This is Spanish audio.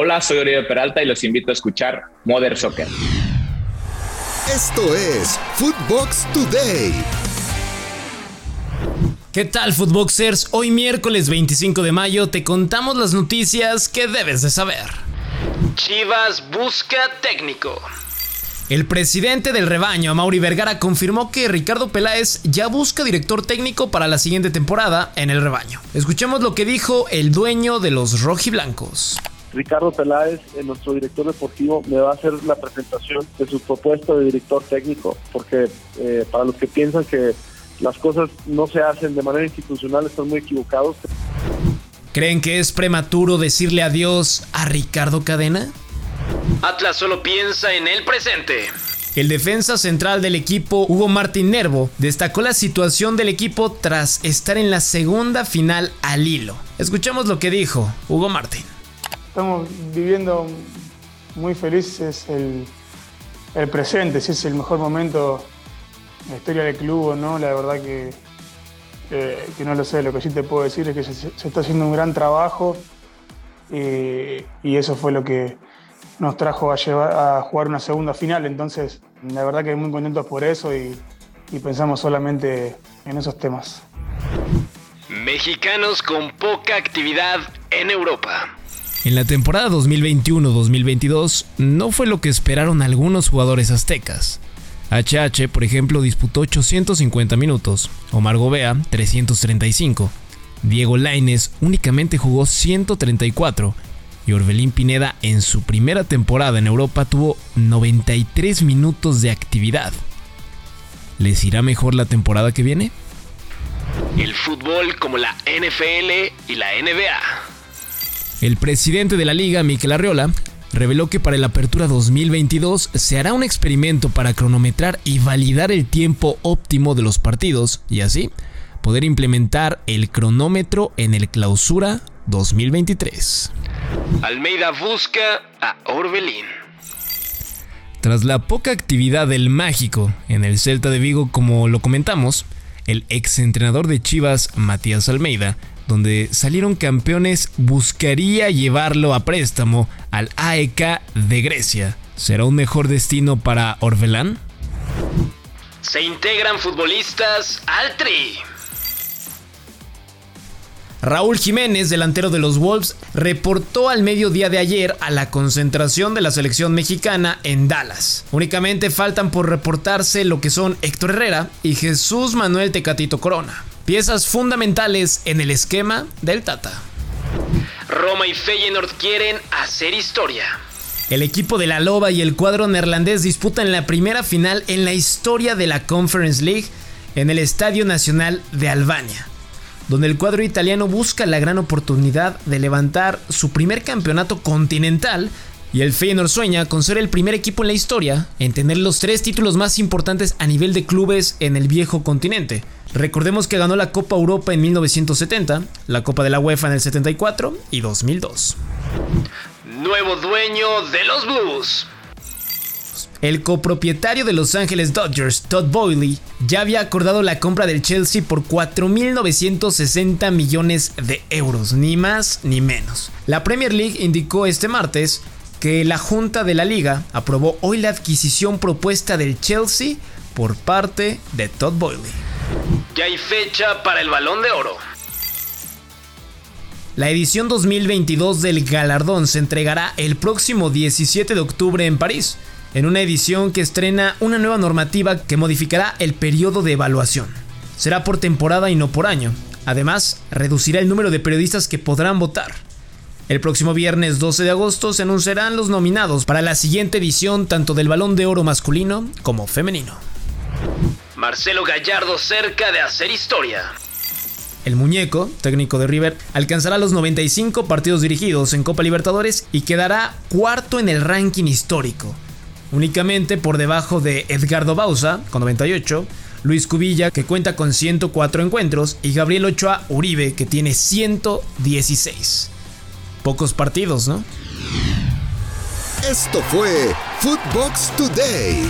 Hola, soy Oribe Peralta y los invito a escuchar Modern Soccer. Esto es Footbox Today. ¿Qué tal, Footboxers? Hoy miércoles 25 de mayo te contamos las noticias que debes de saber. Chivas busca técnico. El presidente del rebaño, Mauri Vergara, confirmó que Ricardo Peláez ya busca director técnico para la siguiente temporada en el rebaño. Escuchemos lo que dijo el dueño de los rojiblancos. Ricardo Peláez, eh, nuestro director deportivo, me va a hacer la presentación de su propuesta de director técnico, porque eh, para los que piensan que las cosas no se hacen de manera institucional están muy equivocados. ¿Creen que es prematuro decirle adiós a Ricardo Cadena? Atlas solo piensa en el presente. El defensa central del equipo, Hugo Martín Nervo, destacó la situación del equipo tras estar en la segunda final al hilo. Escuchemos lo que dijo Hugo Martín. Estamos viviendo muy felices el, el presente, si es el mejor momento en la historia del club o no, la verdad que, eh, que no lo sé. Lo que sí te puedo decir es que se, está haciendo un gran trabajo y, y eso fue lo que, nos trajo a, llevar, a jugar una segunda final. Entonces, la verdad que muy contentos por eso y pensamos solamente en esos temas. Mexicanos con poca actividad en Europa. En la temporada 2021-2022 no fue lo que esperaron algunos jugadores aztecas. HH, por ejemplo, disputó 850 minutos, Omar Gobea 335, Diego Laines únicamente jugó 134 y Orbelín Pineda en su primera temporada en Europa tuvo 93 minutos de actividad. ¿Les irá mejor la temporada que viene? El fútbol como la NFL y la NBA. El presidente de la liga, Miquel Arriola, reveló que para el Apertura 2022 se hará un experimento para cronometrar y validar el tiempo óptimo de los partidos y así poder implementar el cronómetro en el Clausura 2023. Almeida busca a Orbelín. Tras la poca actividad del mágico en el Celta de Vigo, como lo comentamos, el exentrenador de Chivas, Matías Almeida, donde salieron campeones, buscaría llevarlo a préstamo al AEK de Grecia. ¿Será un mejor destino para Orbelán? Se integran futbolistas al Tri. Raúl Jiménez, delantero de los Wolves, reportó al mediodía de ayer a la concentración de la selección mexicana en Dallas. Únicamente faltan por reportarse lo que son Héctor Herrera y Jesús Manuel Tecatito Corona, piezas fundamentales en el esquema del Tata. Roma y Feyenoord quieren hacer historia. El equipo de la Loba y el cuadro neerlandés disputan la primera final en la historia de la Conference League en el Estadio Nacional de Albania donde el cuadro italiano busca la gran oportunidad de levantar su primer campeonato continental y el Feyenoord sueña con ser el primer equipo en la historia en tener los tres títulos más importantes a nivel de clubes en el viejo continente. Recordemos que ganó la Copa Europa en 1970, la Copa de la UEFA en el 74 y 2002. Nuevo dueño de los Blues. El copropietario de Los Ángeles Dodgers, Todd Boyle, ya había acordado la compra del Chelsea por 4.960 millones de euros, ni más ni menos. La Premier League indicó este martes que la Junta de la Liga aprobó hoy la adquisición propuesta del Chelsea por parte de Todd Boyle. Ya hay fecha para el balón de oro. La edición 2022 del galardón se entregará el próximo 17 de octubre en París en una edición que estrena una nueva normativa que modificará el periodo de evaluación. Será por temporada y no por año. Además, reducirá el número de periodistas que podrán votar. El próximo viernes 12 de agosto se anunciarán los nominados para la siguiente edición tanto del Balón de Oro masculino como femenino. Marcelo Gallardo cerca de hacer historia. El muñeco, técnico de River, alcanzará los 95 partidos dirigidos en Copa Libertadores y quedará cuarto en el ranking histórico, únicamente por debajo de Edgardo Bausa, con 98, Luis Cubilla, que cuenta con 104 encuentros, y Gabriel Ochoa Uribe, que tiene 116. Pocos partidos, ¿no? Esto fue Footbox Today.